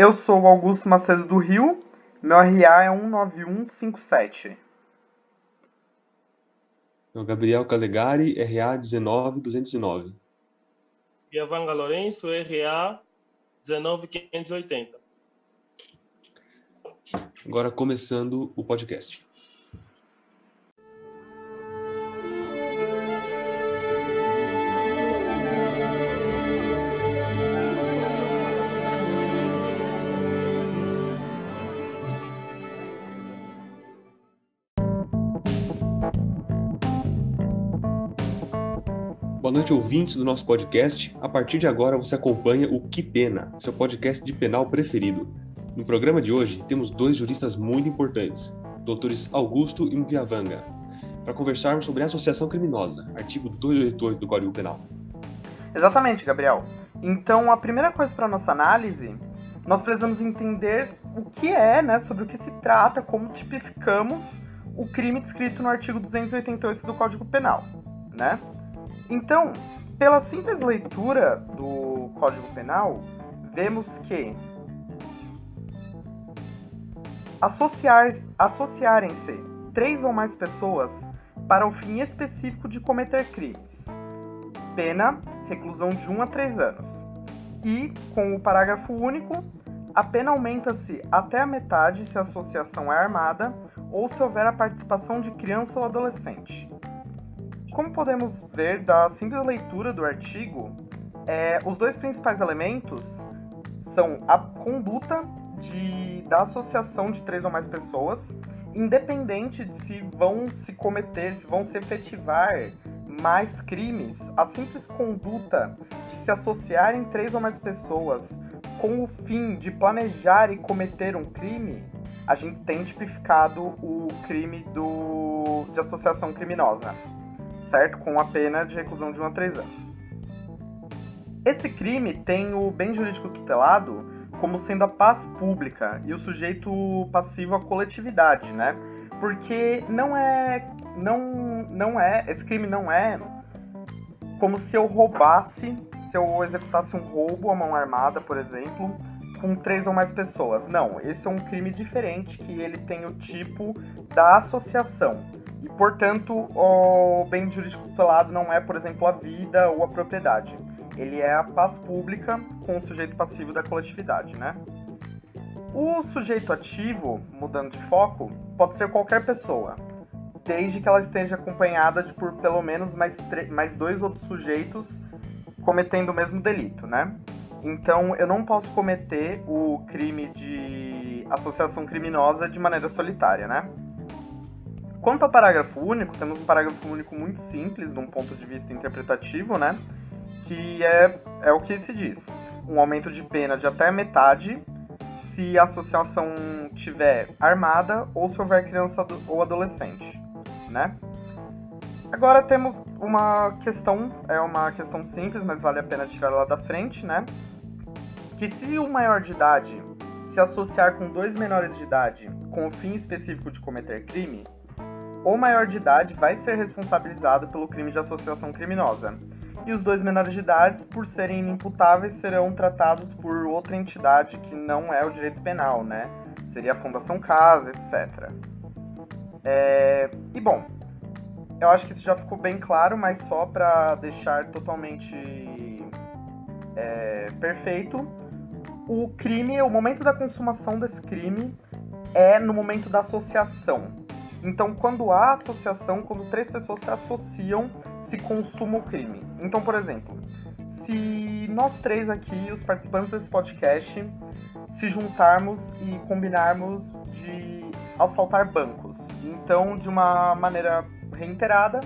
Eu sou o Augusto Macedo do Rio, meu RA é 19157. Eu, Gabriel Calegari, RA 19209. Biavanga Lourenço, RA 19580. Agora começando o podcast. Boa noite, ouvintes do nosso podcast. A partir de agora você acompanha o Que Pena, seu podcast de penal preferido. No programa de hoje temos dois juristas muito importantes, doutores Augusto e Mviavanga, para conversarmos sobre a associação criminosa, artigo 288 do Código Penal. Exatamente, Gabriel. Então, a primeira coisa para nossa análise, nós precisamos entender o que é, né, sobre o que se trata, como tipificamos o crime descrito no artigo 288 do Código Penal, né? Então, pela simples leitura do Código Penal, vemos que associar, associarem-se três ou mais pessoas para o fim específico de cometer crimes. Pena, reclusão de 1 um a 3 anos. E, com o parágrafo único, a pena aumenta-se até a metade se a associação é armada ou se houver a participação de criança ou adolescente. Como podemos ver da simples leitura do artigo, é, os dois principais elementos são a conduta de, da associação de três ou mais pessoas, independente de se vão se cometer, se vão se efetivar mais crimes, a simples conduta de se associarem três ou mais pessoas com o fim de planejar e cometer um crime, a gente tem tipificado o crime do, de associação criminosa certo? Com a pena de reclusão de 1 a 3 anos. Esse crime tem o bem jurídico tutelado como sendo a paz pública e o sujeito passivo à coletividade, né? Porque não é não não é esse crime não é como se eu roubasse, se eu executasse um roubo à mão armada, por exemplo, com três ou mais pessoas. Não, esse é um crime diferente que ele tem o tipo da associação. E, portanto, o bem jurídico tutelado não é, por exemplo, a vida ou a propriedade. Ele é a paz pública com o sujeito passivo da coletividade, né? O sujeito ativo, mudando de foco, pode ser qualquer pessoa, desde que ela esteja acompanhada de por pelo menos mais, mais dois outros sujeitos cometendo o mesmo delito, né? Então, eu não posso cometer o crime de associação criminosa de maneira solitária, né? Quanto ao parágrafo único, temos um parágrafo único muito simples, de um ponto de vista interpretativo, né? Que é, é o que se diz: um aumento de pena de até metade se a associação tiver armada ou se houver criança ou adolescente, né? Agora temos uma questão, é uma questão simples, mas vale a pena tirar lá da frente, né? Que se o maior de idade se associar com dois menores de idade com o fim específico de cometer crime, o maior de idade vai ser responsabilizado pelo crime de associação criminosa. E os dois menores de idade, por serem inimputáveis, serão tratados por outra entidade que não é o direito penal, né? Seria a Fundação Casa, etc. É... E bom, eu acho que isso já ficou bem claro, mas só para deixar totalmente é, perfeito, o crime, o momento da consumação desse crime é no momento da associação. Então, quando há associação, quando três pessoas se associam, se consuma o crime. Então, por exemplo, se nós três aqui, os participantes desse podcast, se juntarmos e combinarmos de assaltar bancos. Então, de uma maneira reiterada,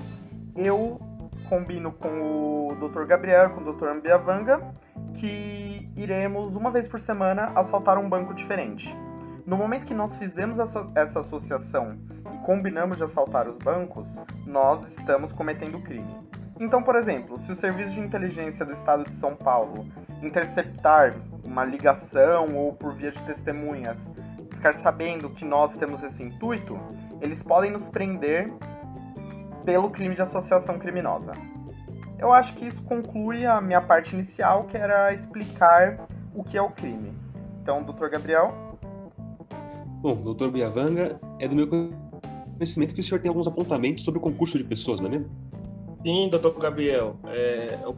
eu combino com o Dr. Gabriel, com o Dr. Ambiavanga, que iremos uma vez por semana assaltar um banco diferente. No momento que nós fizemos essa, essa associação combinamos de assaltar os bancos, nós estamos cometendo crime. Então, por exemplo, se o Serviço de Inteligência do Estado de São Paulo interceptar uma ligação ou por via de testemunhas, ficar sabendo que nós temos esse intuito, eles podem nos prender pelo crime de associação criminosa. Eu acho que isso conclui a minha parte inicial, que era explicar o que é o crime. Então, doutor Gabriel? Bom, doutor Biavanga, é do meu conhecimento que o senhor tem alguns apontamentos sobre o concurso de pessoas, não é mesmo? Sim, doutor Gabriel. É, eu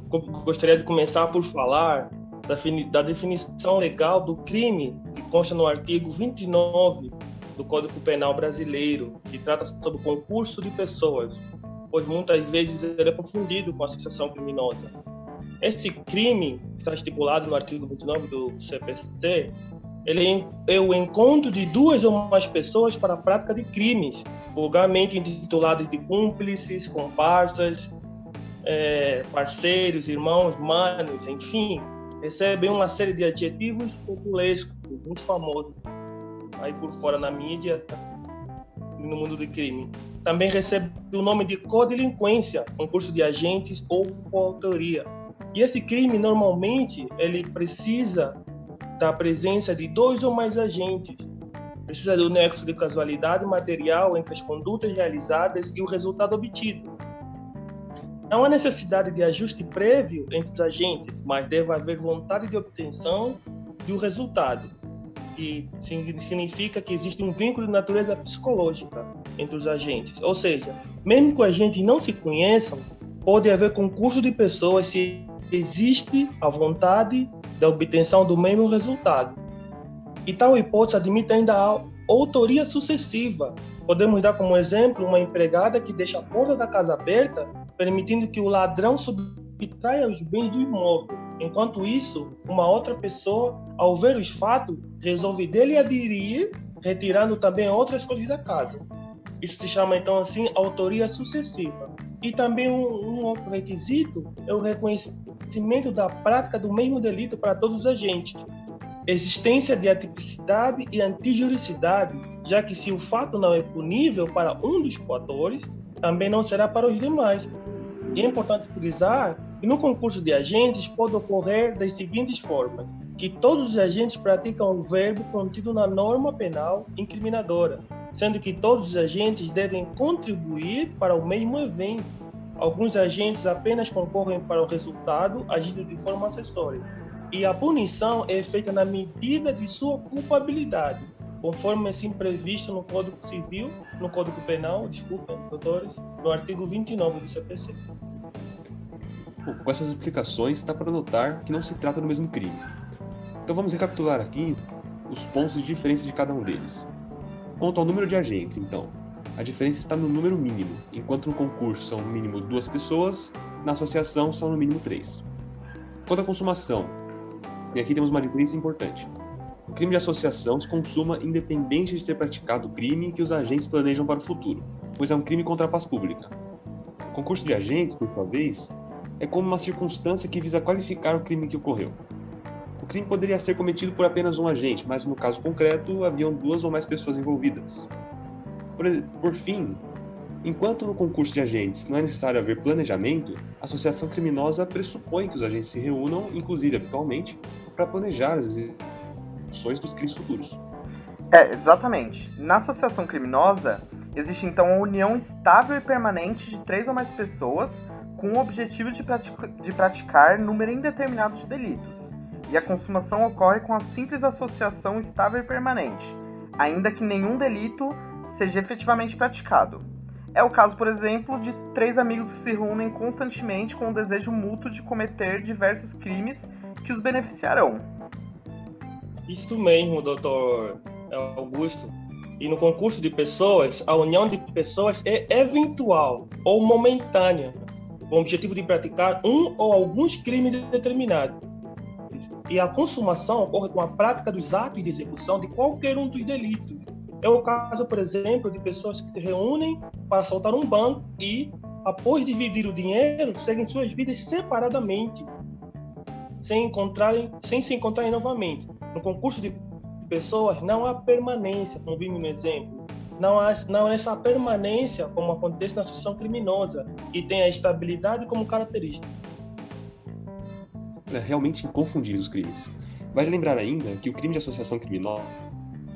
gostaria de começar por falar da, da definição legal do crime que consta no artigo 29 do Código Penal Brasileiro, que trata sobre o concurso de pessoas, pois muitas vezes ele é confundido com associação criminosa. Esse crime, que está estipulado no artigo 29 do CPC, ele é o encontro de duas ou mais pessoas para a prática de crimes, vulgarmente intitulados de cúmplices, comparsas, é, parceiros, irmãos, manos, enfim, recebem uma série de adjetivos populescos, muito famosos, aí por fora na mídia no mundo do crime. Também recebe o nome de codelinquência, concurso de agentes ou coautoria. E esse crime, normalmente, ele precisa da presença de dois ou mais agentes. Precisa do nexo de casualidade material entre as condutas realizadas e o resultado obtido. Não há necessidade de ajuste prévio entre os agentes, mas deve haver vontade de obtenção do resultado, que significa que existe um vínculo de natureza psicológica entre os agentes. Ou seja, mesmo que os agentes não se conheçam, pode haver concurso de pessoas se existe a vontade da obtenção do mesmo resultado. E tal hipótese admite ainda a autoria sucessiva. Podemos dar como exemplo uma empregada que deixa a porta da casa aberta, permitindo que o ladrão subtraia os bens do imóvel. Enquanto isso, uma outra pessoa, ao ver os fatos, resolve dele aderir, retirando também outras coisas da casa. Isso se chama então assim autoria sucessiva. E também um, um outro requisito é o reconhecimento conhecimento da prática do mesmo delito para todos os agentes, existência de atipicidade e antijuricidade, já que se o fato não é punível para um dos coatores, também não será para os demais. E é importante frisar que no concurso de agentes pode ocorrer das seguintes formas: que todos os agentes praticam o verbo contido na norma penal incriminadora, sendo que todos os agentes devem contribuir para o mesmo evento Alguns agentes apenas concorrem para o resultado, agindo de forma acessória. E a punição é feita na medida de sua culpabilidade, conforme assim previsto no Código Civil, no Código Penal, desculpem, doutores, no artigo 29 do CPC. Com essas explicações, está para notar que não se trata do mesmo crime. Então vamos recapitular aqui os pontos de diferença de cada um deles. Quanto ao número de agentes, então, a diferença está no número mínimo. Enquanto no concurso são no mínimo duas pessoas, na associação são no mínimo três. Quanto à consumação, e aqui temos uma diferença importante. O crime de associação se consuma independente de ser praticado o crime que os agentes planejam para o futuro, pois é um crime contra a paz pública. O concurso de agentes, por sua vez, é como uma circunstância que visa qualificar o crime que ocorreu. O crime poderia ser cometido por apenas um agente, mas no caso concreto haviam duas ou mais pessoas envolvidas. Por, por fim, enquanto no concurso de agentes não é necessário haver planejamento, a associação criminosa pressupõe que os agentes se reúnam, inclusive habitualmente, para planejar as execuções dos crimes futuros. É, exatamente. Na associação criminosa, existe então a união estável e permanente de três ou mais pessoas com o objetivo de, de praticar número indeterminado de delitos. E a consumação ocorre com a simples associação estável e permanente, ainda que nenhum delito seja efetivamente praticado. É o caso, por exemplo, de três amigos que se reúnem constantemente com o desejo mútuo de cometer diversos crimes que os beneficiarão. Isso mesmo, doutor Augusto. E no concurso de pessoas, a união de pessoas é eventual ou momentânea, com o objetivo de praticar um ou alguns crimes determinados. E a consumação ocorre com a prática dos atos de execução de qualquer um dos delitos, é o caso, por exemplo, de pessoas que se reúnem para assaltar um banco e, após dividir o dinheiro, seguem suas vidas separadamente, sem, encontrarem, sem se encontrarem novamente. No concurso de pessoas não há permanência, como vimos no exemplo. Não há, não há essa permanência como acontece na associação criminosa, que tem a estabilidade como característica. É realmente inconfundíveis os crimes. Vale lembrar ainda que o crime de associação criminosa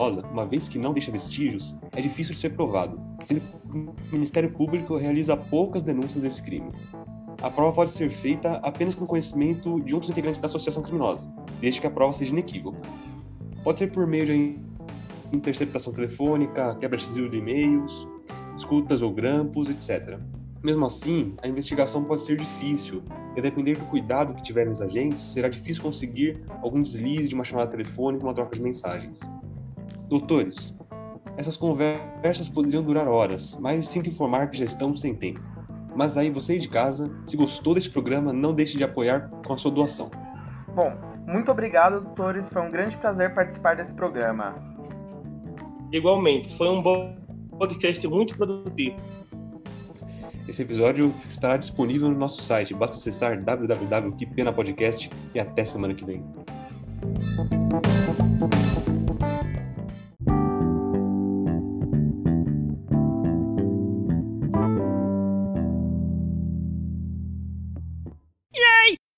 criminosa, uma vez que não deixa vestígios, é difícil de ser provado, sendo o Ministério Público realiza poucas denúncias desse crime. A prova pode ser feita apenas com conhecimento de outros integrantes da associação criminosa, desde que a prova seja inequívoca. Pode ser por meio de interceptação telefônica, quebra de sigilo de e-mails, escutas ou grampos, etc. Mesmo assim, a investigação pode ser difícil, e a depender do cuidado que tiverem os agentes, será difícil conseguir algum deslize de uma chamada telefônica ou uma troca de mensagens. Doutores, essas conversas poderiam durar horas, mas sinto informar que já estamos sem tempo. Mas aí você aí de casa, se gostou deste programa, não deixe de apoiar com a sua doação. Bom, muito obrigado, doutores. Foi um grande prazer participar desse programa. Igualmente, foi um bom podcast muito produtivo. Esse episódio estará disponível no nosso site. Basta acessar www.kipenapodcast e até semana que vem.